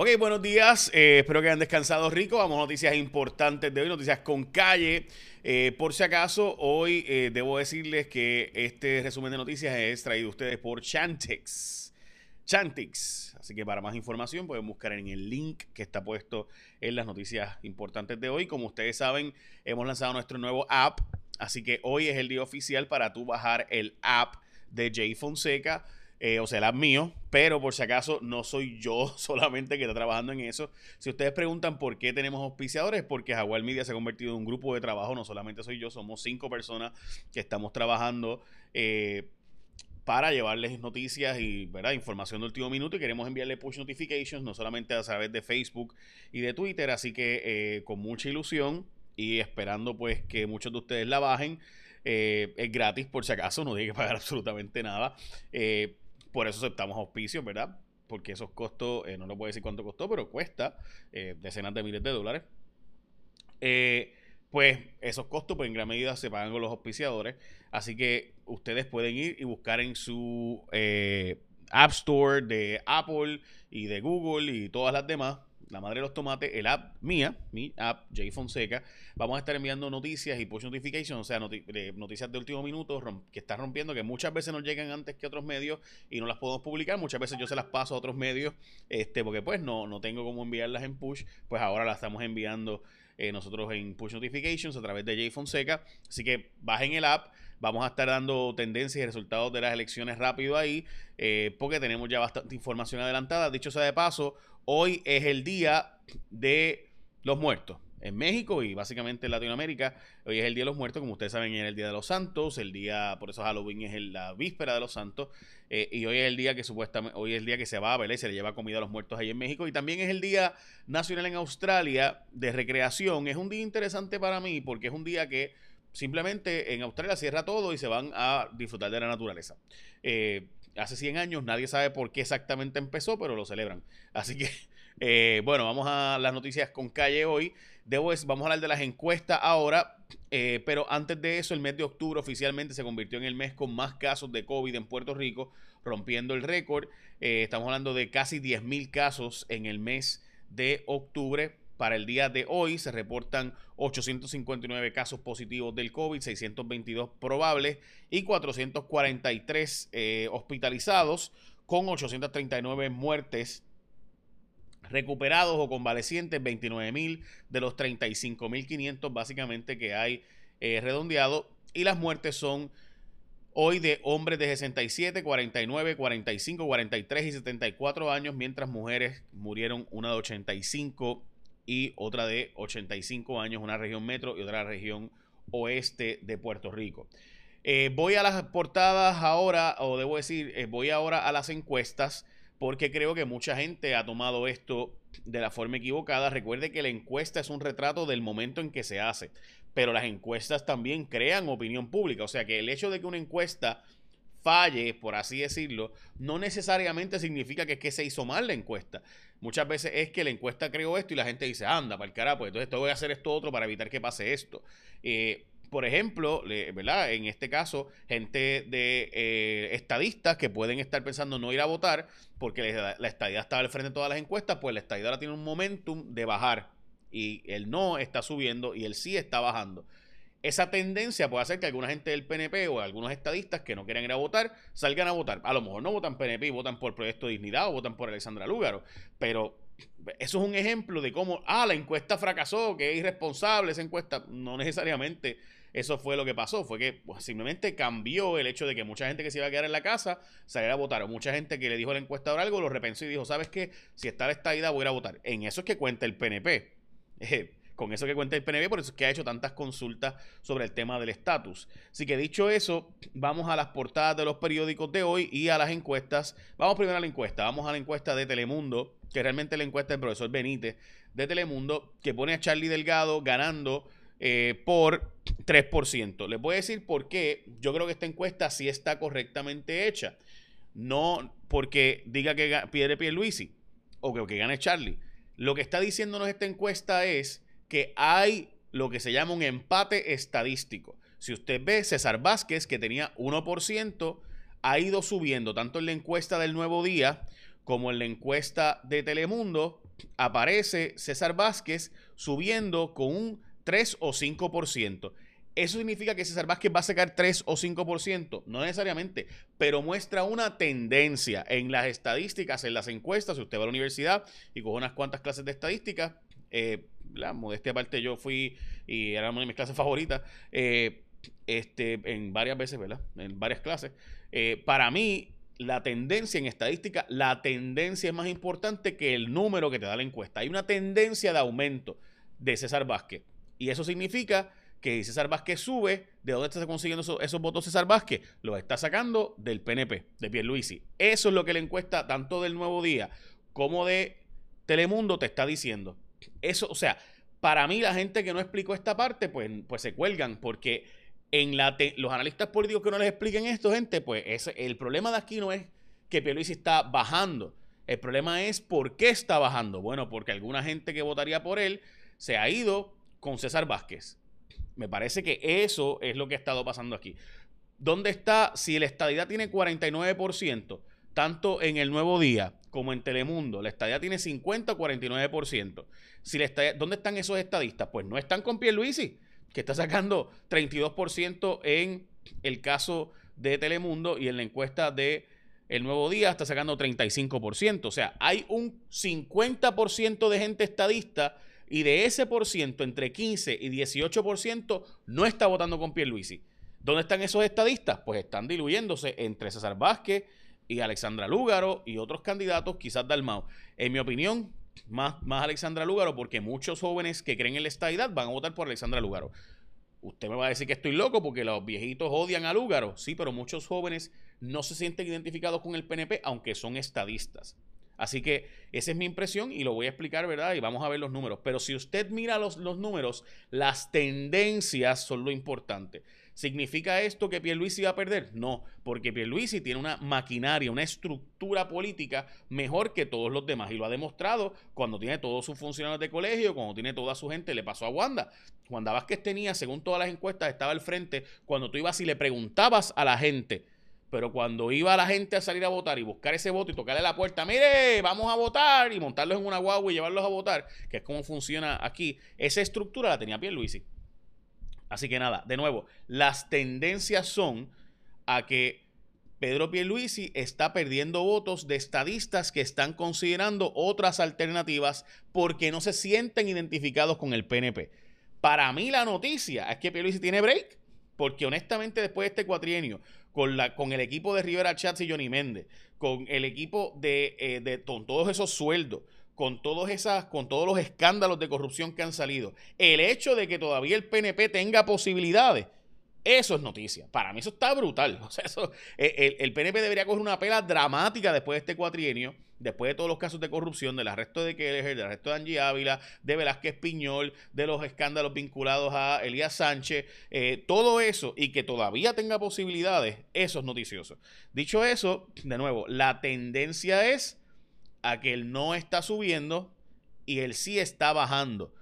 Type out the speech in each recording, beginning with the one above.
Ok, buenos días. Eh, espero que hayan descansado rico. Vamos a noticias importantes de hoy, noticias con calle. Eh, por si acaso, hoy eh, debo decirles que este resumen de noticias es traído a ustedes por Chantix. Chantix. Así que para más información pueden buscar en el link que está puesto en las noticias importantes de hoy. Como ustedes saben, hemos lanzado nuestro nuevo app. Así que hoy es el día oficial para tú bajar el app de Jay Fonseca. Eh, o sea, app mío, pero por si acaso no soy yo solamente que está trabajando en eso. Si ustedes preguntan por qué tenemos auspiciadores, porque Jaguar Media se ha convertido en un grupo de trabajo, no solamente soy yo, somos cinco personas que estamos trabajando eh, para llevarles noticias y ¿verdad? información de último minuto y queremos enviarle push notifications, no solamente a través de Facebook y de Twitter, así que eh, con mucha ilusión y esperando pues que muchos de ustedes la bajen. es gratis por si acaso, no tiene que pagar absolutamente nada. Por eso aceptamos auspicios, ¿verdad? Porque esos costos, eh, no lo puedo decir cuánto costó, pero cuesta eh, decenas de miles de dólares. Eh, pues esos costos, pues en gran medida se pagan con los auspiciadores. Así que ustedes pueden ir y buscar en su App Store de Apple y de Google y todas las demás la madre de los tomates, el app mía, mi app, Jay Fonseca. Vamos a estar enviando noticias y push notifications, o sea, noticias de último minuto que están rompiendo, que muchas veces nos llegan antes que otros medios y no las podemos publicar. Muchas veces yo se las paso a otros medios, este, porque pues no, no tengo cómo enviarlas en push, pues ahora las estamos enviando eh, nosotros en push notifications a través de Jay Fonseca. Así que bajen el app. Vamos a estar dando tendencias y resultados de las elecciones rápido ahí, eh, porque tenemos ya bastante información adelantada. Dicho sea de paso, Hoy es el día de los muertos. En México y básicamente en Latinoamérica, hoy es el Día de los Muertos, como ustedes saben, es el Día de los Santos, el día, por eso Halloween es la víspera de los Santos, eh, y hoy es el día que supuestamente, hoy es el día que se va a ver y se le lleva comida a los muertos ahí en México, y también es el Día Nacional en Australia de Recreación. Es un día interesante para mí porque es un día que simplemente en Australia cierra todo y se van a disfrutar de la naturaleza. Eh, hace 100 años, nadie sabe por qué exactamente empezó, pero lo celebran. Así que, eh, bueno, vamos a las noticias con calle hoy. Debo, vamos a hablar de las encuestas ahora, eh, pero antes de eso, el mes de octubre oficialmente se convirtió en el mes con más casos de COVID en Puerto Rico, rompiendo el récord. Estamos hablando de casi 10.000 casos en el mes de octubre. Para el día de hoy se reportan 859 casos positivos del COVID, 622 probables y 443 eh, hospitalizados con 839 muertes recuperados o convalecientes, 29.000 de los 35.500 básicamente que hay eh, redondeado. Y las muertes son hoy de hombres de 67, 49, 45, 43 y 74 años, mientras mujeres murieron una de 85 y otra de 85 años, una región metro y otra región oeste de Puerto Rico. Eh, voy a las portadas ahora, o debo decir, eh, voy ahora a las encuestas, porque creo que mucha gente ha tomado esto de la forma equivocada. Recuerde que la encuesta es un retrato del momento en que se hace, pero las encuestas también crean opinión pública. O sea que el hecho de que una encuesta falle, por así decirlo, no necesariamente significa que, es que se hizo mal la encuesta. Muchas veces es que la encuesta creó esto y la gente dice, anda, para el carajo, pues entonces voy a hacer esto otro para evitar que pase esto. Eh, por ejemplo, ¿verdad? En este caso, gente de eh, estadistas que pueden estar pensando no ir a votar porque la, la estadía está al frente de todas las encuestas, pues la estadía ahora tiene un momentum de bajar y el no está subiendo y el sí está bajando. Esa tendencia puede hacer que alguna gente del PNP o algunos estadistas que no quieran ir a votar salgan a votar. A lo mejor no votan PNP y votan por Proyecto de Dignidad o votan por Alexandra Lúgaro, pero eso es un ejemplo de cómo, ah, la encuesta fracasó, que es irresponsable esa encuesta. No necesariamente eso fue lo que pasó, fue que pues, simplemente cambió el hecho de que mucha gente que se iba a quedar en la casa saliera a votar, o mucha gente que le dijo a la encuestador algo lo repensó y dijo, ¿sabes qué? Si está la estadidad voy a ir a votar. En eso es que cuenta el PNP. con eso que cuenta el PNB, por eso es que ha hecho tantas consultas sobre el tema del estatus. Así que dicho eso, vamos a las portadas de los periódicos de hoy y a las encuestas. Vamos primero a la encuesta, vamos a la encuesta de Telemundo, que realmente la encuesta del profesor Benítez de Telemundo, que pone a Charlie Delgado ganando eh, por 3%. Les voy a decir por qué yo creo que esta encuesta sí está correctamente hecha. No porque diga que pierde Luisi o que, o que gane Charlie. Lo que está diciéndonos esta encuesta es que hay lo que se llama un empate estadístico. Si usted ve, César Vázquez, que tenía 1%, ha ido subiendo tanto en la encuesta del Nuevo Día como en la encuesta de Telemundo, aparece César Vázquez subiendo con un 3 o 5%. ¿Eso significa que César Vázquez va a sacar 3 o 5%? No necesariamente, pero muestra una tendencia en las estadísticas, en las encuestas. Si usted va a la universidad y coge unas cuantas clases de estadística, eh, la modestia aparte, yo fui y era una de mis clases favoritas, eh, este, en varias veces, ¿verdad? En varias clases. Eh, para mí, la tendencia en estadística, la tendencia es más importante que el número que te da la encuesta. Hay una tendencia de aumento de César Vázquez. Y eso significa que César Vázquez sube, ¿de dónde está consiguiendo esos, votos César Vázquez? Los está sacando del PNP, de Pierluisi. Eso es lo que la encuesta tanto del Nuevo Día como de Telemundo te está diciendo. Eso, o sea, para mí la gente que no explicó esta parte, pues, pues se cuelgan, porque en la los analistas políticos que no les expliquen esto, gente, pues el problema de aquí no es que Pierluisi está bajando. El problema es por qué está bajando. Bueno, porque alguna gente que votaría por él se ha ido con César Vázquez. Me parece que eso es lo que ha estado pasando aquí. ¿Dónde está? Si la estadidad tiene 49%, tanto en el Nuevo Día como en Telemundo, la estadía tiene 50 o 49%. Si la ¿Dónde están esos estadistas? Pues no están con Pierluisi, que está sacando 32% en el caso de Telemundo y en la encuesta de El Nuevo Día está sacando 35%. O sea, hay un 50% de gente estadista y de ese por ciento, entre 15 y 18% no está votando con Pierluisi. ¿Dónde están esos estadistas? Pues están diluyéndose entre César Vázquez y Alexandra Lúgaro y otros candidatos, quizás Dalmao. En mi opinión, más, más Alexandra Lúgaro, porque muchos jóvenes que creen en la estadidad van a votar por Alexandra Lúgaro. Usted me va a decir que estoy loco porque los viejitos odian a Lúgaro. Sí, pero muchos jóvenes no se sienten identificados con el PNP, aunque son estadistas. Así que esa es mi impresión y lo voy a explicar, ¿verdad? Y vamos a ver los números. Pero si usted mira los, los números, las tendencias son lo importante. ¿Significa esto que Pierluisi va a perder? No, porque Pierluisi tiene una maquinaria, una estructura política mejor que todos los demás y lo ha demostrado cuando tiene todos sus funcionarios de colegio, cuando tiene toda su gente, le pasó a Wanda. Wanda Vázquez tenía, según todas las encuestas, estaba al frente cuando tú ibas y le preguntabas a la gente, pero cuando iba la gente a salir a votar y buscar ese voto y tocarle la puerta, mire, vamos a votar y montarlos en una guagua y llevarlos a votar, que es como funciona aquí, esa estructura la tenía Pierluisi. Así que nada, de nuevo, las tendencias son a que Pedro Pierluisi está perdiendo votos de estadistas que están considerando otras alternativas porque no se sienten identificados con el PNP. Para mí la noticia es que Pierluisi tiene break, porque honestamente después de este cuatrienio, con, la, con el equipo de Rivera Chats y Johnny Méndez, con el equipo de, eh, de con todos esos sueldos, con, todos esas, con todos los escándalos de corrupción que han salido, el hecho de que todavía el PNP tenga posibilidades, eso es noticia. Para mí eso está brutal. O sea, eso, el, el, PNP debería coger una pela dramática después de este cuatrienio, después de todos los casos de corrupción, del arresto de Kelleher, del arresto de Angie Ávila, de Velázquez Piñol, de los escándalos vinculados a Elías Sánchez, eh, todo eso y que todavía tenga posibilidades, eso es noticioso. Dicho eso, de nuevo, la tendencia es a que el no está subiendo y el sí está bajando.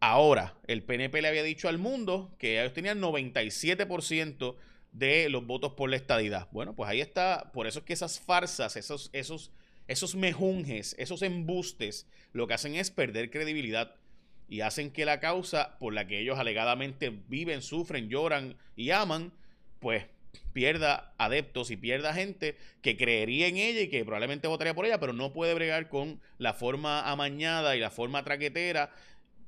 Ahora, el PNP le había dicho al mundo que ellos tenían 97% de los votos por la estadidad. Bueno, pues ahí está. Por eso es que esas farsas, esos, esos, esos mejunjes, esos embustes, lo que hacen es perder credibilidad y hacen que la causa por la que ellos alegadamente viven, sufren, lloran y aman, pues pierda adeptos y pierda gente que creería en ella y que probablemente votaría por ella, pero no puede bregar con la forma amañada y la forma traquetera.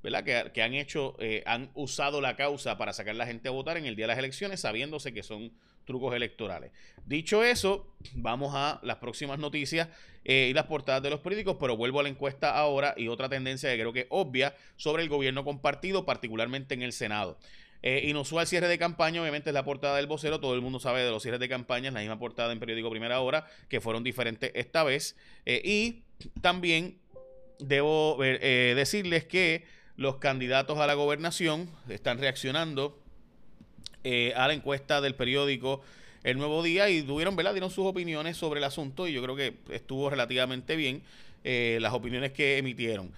Que, han hecho, eh, han usado la causa para sacar a la gente a votar en el día de las elecciones, sabiéndose que son trucos electorales. Dicho eso, vamos a las próximas noticias eh, y las portadas de los periódicos, pero vuelvo a la encuesta ahora y otra tendencia que creo que es obvia sobre el gobierno compartido, particularmente en el Senado. Eh, inusual cierre de campaña, obviamente es la portada del vocero, todo el mundo sabe de los cierres de campaña, la misma portada en periódico Primera Hora, que fueron diferentes esta vez. Eh, y también debo eh, decirles que los candidatos a la gobernación están reaccionando a la encuesta del periódico El Nuevo Día y tuvieron, ¿verdad? Dieron sus opiniones sobre el asunto y yo creo que estuvo relativamente bien las opiniones que emitieron.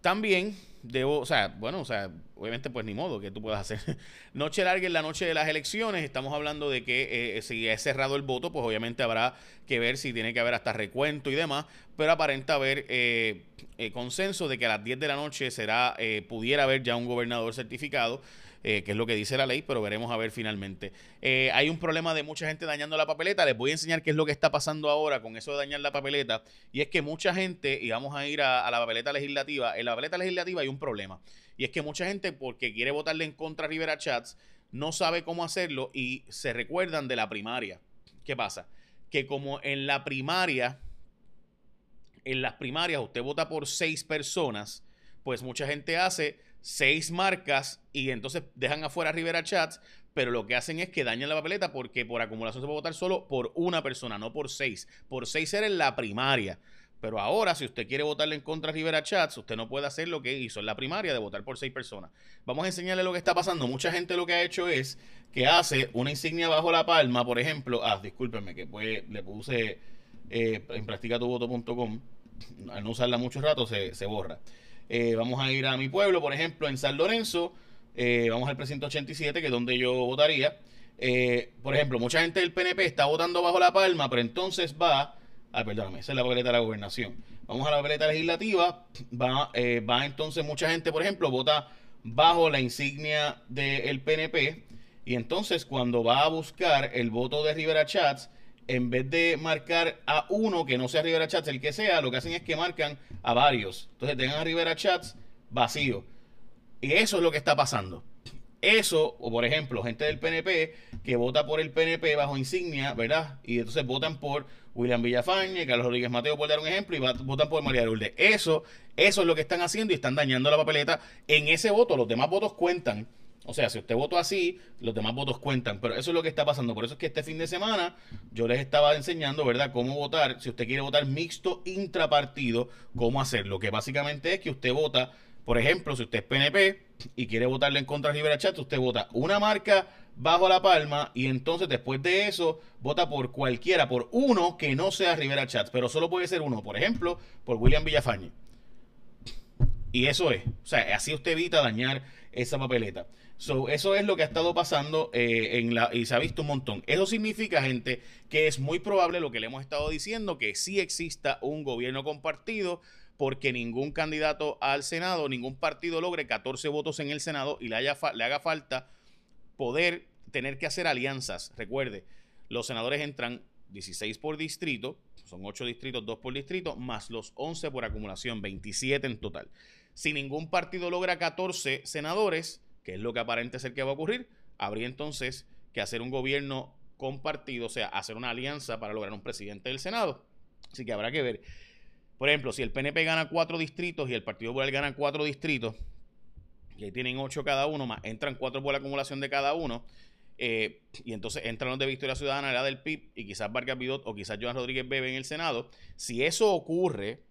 También debo, o sea, bueno, o sea, obviamente pues ni modo que tú puedas hacer. noche larga en la noche de las elecciones, estamos hablando de que eh, si es cerrado el voto, pues obviamente habrá que ver si tiene que haber hasta recuento y demás, pero aparenta haber eh, eh, consenso de que a las 10 de la noche será, pudiera haber ya un gobernador certificado. Eh, que es lo que dice la ley, pero veremos a ver finalmente. Eh, hay un problema de mucha gente dañando la papeleta. Les voy a enseñar qué es lo que está pasando ahora con eso de dañar la papeleta. Y es que mucha gente, y vamos a ir a, la papeleta legislativa, en la papeleta legislativa hay un problema. Y es que mucha gente, porque quiere votarle en contra a Rivera Chats, no sabe cómo hacerlo y se recuerdan de la primaria. ¿Qué pasa? Que como en la primaria, en las primarias usted vota por seis personas, pues mucha gente hace seis marcas y entonces dejan afuera Rivera Chats, pero lo que hacen es que dañan la papeleta porque por acumulación se puede votar solo por una persona, no por seis. Por seis era en la primaria. Pero ahora, si usted quiere votarle en contra a Rivera Chats, usted no puede hacer lo que hizo en la primaria de votar por seis personas. Vamos a enseñarle lo que está pasando. Mucha gente lo que ha hecho es que hace una insignia bajo la palma, por ejemplo. Ah, discúlpenme, que pues, le puse eh, en practicatuvoto.com. Al no usarla mucho rato, se, se borra. Eh, vamos a ir a mi pueblo, por ejemplo, en San Lorenzo. Eh, vamos al precinto 87, que es donde yo votaría. Eh, por ejemplo, mucha gente del PNP está votando bajo la palma, pero entonces va. Ah, perdóname, esa es la papeleta de la gobernación. Vamos a la papeleta legislativa. Va, va entonces mucha gente, por ejemplo, vota bajo la insignia del PNP. Y entonces, cuando va a buscar el voto de Rivera Chats, en vez de marcar a uno que no sea Rivera Chats, el que sea, lo que hacen es que marcan a varios. Entonces tengan a Rivera Chats vacío. Y eso es lo que está pasando. Eso, o por ejemplo, gente del PNP que vota por el PNP bajo insignia, ¿verdad? Y entonces votan por William Villafañe, Carlos Rodríguez Mateo, por dar un ejemplo, y votan por María Lourdes. Eso, eso es lo que están haciendo y están dañando la papeleta. En ese voto, los demás votos cuentan o sea, si usted votó así, los demás votos cuentan. Pero eso es lo que está pasando. Por eso es que este fin de semana yo les estaba enseñando, ¿verdad?, cómo votar. Si usted quiere votar mixto intrapartido, cómo hacerlo. Que básicamente es que usted vota, por ejemplo, si usted es PNP y quiere votarle en contra de Rivera Chat, usted vota una marca bajo la palma y entonces después de eso vota por cualquiera, por uno que no sea Rivera Chat, pero solo puede ser uno, por ejemplo, por William Villafañe. Y eso es, o sea, así usted evita dañar esa papeleta. So, eso es lo que ha estado pasando eh, en la, y se ha visto un montón. Eso significa, gente, que es muy probable lo que le hemos estado diciendo, que sí exista un gobierno compartido, porque ningún candidato al Senado, ningún partido logre 14 votos en el Senado y le, haya le haga falta poder tener que hacer alianzas. Recuerde, los senadores entran 16 por distrito, son 8 distritos, 2 por distrito, más los 11 por acumulación, 27 en total. Si ningún partido logra 14 senadores, que es lo que aparente ser que va a ocurrir, habría entonces que hacer un gobierno compartido, o sea, hacer una alianza para lograr un presidente del Senado. Así que habrá que ver. Por ejemplo, si el PNP gana cuatro distritos y el Partido Popular gana cuatro distritos, y ahí tienen ocho cada uno, más entran cuatro por la acumulación de cada uno, eh, y entonces entran los de Victoria Ciudadana, la del PIB, y quizás Vargas Bidot o quizás Joan Rodríguez Bebe en el Senado. Si eso ocurre,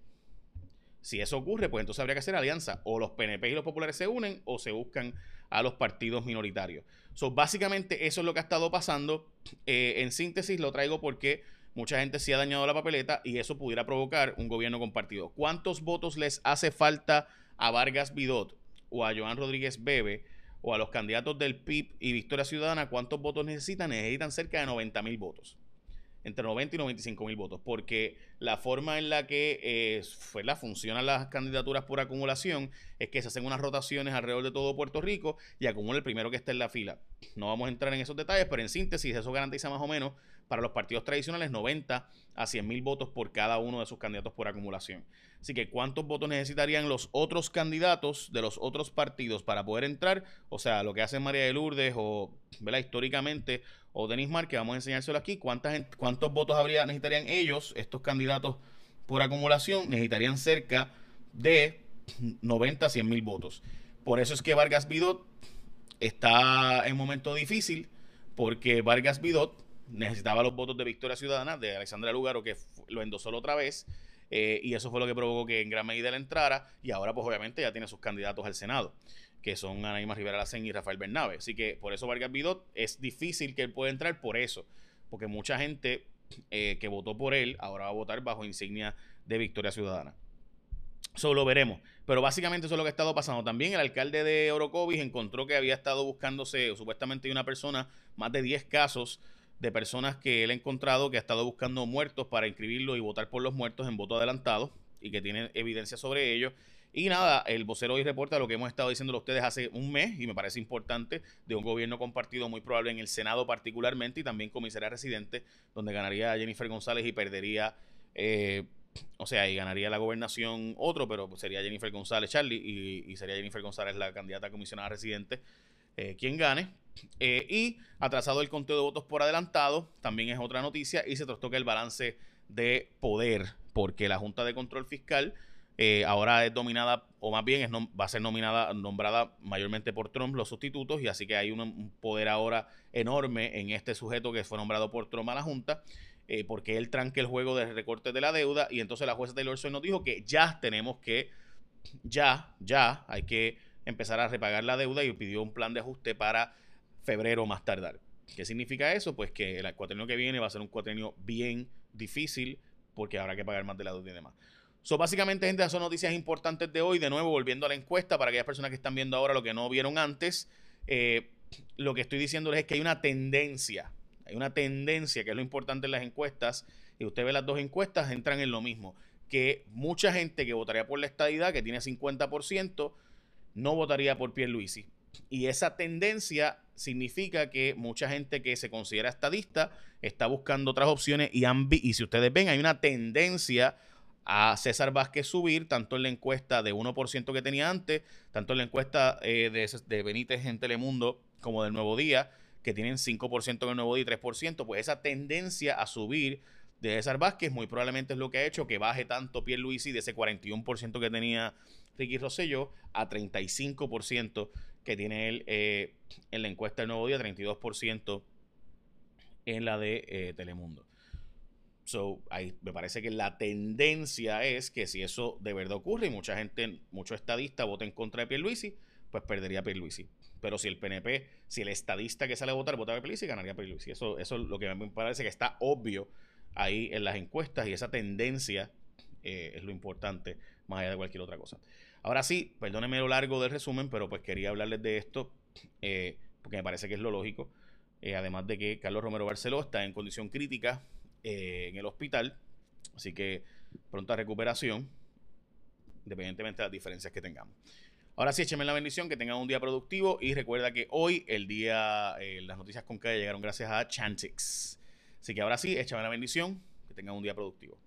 si eso ocurre, pues entonces habría que hacer alianza. O los PNP y los populares se unen o se buscan a los partidos minoritarios. So, básicamente eso es lo que ha estado pasando. Eh, en síntesis lo traigo porque mucha gente sí ha dañado la papeleta y eso pudiera provocar un gobierno compartido. ¿Cuántos votos les hace falta a Vargas Bidot o a Joan Rodríguez Bebe o a los candidatos del PIB y Victoria Ciudadana? ¿Cuántos votos necesitan? Necesitan cerca de 90 mil votos entre 90 y 95 mil votos, porque la forma en la que eh, fue la funcionan las candidaturas por acumulación es que se hacen unas rotaciones alrededor de todo Puerto Rico y acumula el primero que está en la fila. No vamos a entrar en esos detalles, pero en síntesis eso garantiza más o menos para los partidos tradicionales 90 a 100 mil votos por cada uno de sus candidatos por acumulación. Así que, ¿cuántos votos necesitarían los otros candidatos de los otros partidos para poder entrar? O sea, lo que hace María de Lourdes o, ¿verdad? Históricamente, o Denis Mar, que vamos a enseñárselo aquí, ¿cuántas, ¿cuántos votos habría, necesitarían ellos, estos candidatos por acumulación? Necesitarían cerca de 90 a 100 mil votos. Por eso es que Vargas Bidot está en momento difícil, porque Vargas Bidot necesitaba los votos de Victoria Ciudadana, de Alexandra Lugaro, que lo endosó la otra vez, eh, y eso fue lo que provocó que en gran medida le entrara, y ahora pues obviamente ya tiene sus candidatos al Senado, que son Anaíma Rivera Lacen y Rafael Bernabe. Así que por eso Vargas Bidot es difícil que él pueda entrar por eso, porque mucha gente eh, que votó por él ahora va a votar bajo insignia de Victoria Ciudadana. Solo veremos. Pero básicamente eso es lo que ha estado pasando. También el alcalde de Orocovis encontró que había estado buscándose, o supuestamente una persona, más de 10 casos de personas que él ha encontrado que ha estado buscando muertos para inscribirlo y votar por los muertos en voto adelantado y que tiene evidencia sobre ello. Y nada, el vocero hoy reporta lo que hemos estado diciendo ustedes hace un mes y me parece importante de un gobierno compartido muy probable en el Senado particularmente y también comisaría residente, donde ganaría Jennifer González y perdería eh, o sea, y ganaría la gobernación otro, pero sería Jennifer González, Charlie, y, sería Jennifer González la candidata a comisionada residente, eh, quien gane. Eh, y atrasado el conteo de votos por adelantado, también es otra noticia, y se trastoca el balance de poder, porque la Junta de Control Fiscal eh, ahora es dominada, o más bien es va a ser nominada, nombrada mayormente por Trump los sustitutos, y así que hay un poder ahora enorme en este sujeto que fue nombrado por Trump a la Junta. Eh, porque él tranque el juego de recorte de la deuda y entonces la jueza Taylor Swift nos dijo que ya tenemos que, ya, ya hay que empezar a repagar la deuda y pidió un plan de ajuste para febrero más tardar. ¿Qué significa eso? Pues que el cuatrenio que viene va a ser un cuatrenio bien difícil porque habrá que pagar más de la deuda y demás. So, básicamente, gente, esas son noticias importantes de hoy. De nuevo, volviendo a la encuesta, para aquellas personas que están viendo ahora lo que no vieron antes, eh, lo que estoy diciéndoles es que hay una tendencia hay una tendencia, que es lo importante en las encuestas, y usted ve las dos encuestas, entran en lo mismo, que mucha gente que votaría por la estadidad, que tiene 50%, no votaría por Pierluisi. Y esa tendencia significa que mucha gente que se considera estadista está buscando otras opciones y, y si ustedes ven, hay una tendencia a César Vázquez subir, tanto en la encuesta de 1% que tenía antes, tanto en la encuesta eh, de, de Benítez en Telemundo como del Nuevo Día, que tienen 5% en el nuevo día y 3%, pues esa tendencia a subir de César Vázquez muy probablemente es lo que ha hecho que baje tanto Pierluisi de ese 41% que tenía Ricky Rosselló a 35% que tiene él eh, en la encuesta del nuevo día, 32% en la de eh, Telemundo. So, ahí me parece que la tendencia es que si eso de verdad ocurre y mucha gente, muchos estadistas voten en contra de Pierluisi, pues perdería Pierluisi. Pero si el PNP, si el estadista que sale a votar vota a Pierluisi, ganaría Pierluisi. Eso, eso es lo que me parece que está obvio ahí en las encuestas y esa tendencia eh, es lo importante más allá de cualquier otra cosa. Ahora sí, perdónenme lo largo del resumen, pero pues quería hablarles de esto eh, porque me parece que es lo lógico. Eh, además de que Carlos Romero Barceló está en condición crítica en el hospital, así que pronta recuperación, independientemente de las diferencias que tengamos. Ahora sí, écheme la bendición, que tengan un día productivo y recuerda que hoy el día, eh, las noticias con calle llegaron gracias a Chantix. Así que ahora sí, échame la bendición, que tengan un día productivo.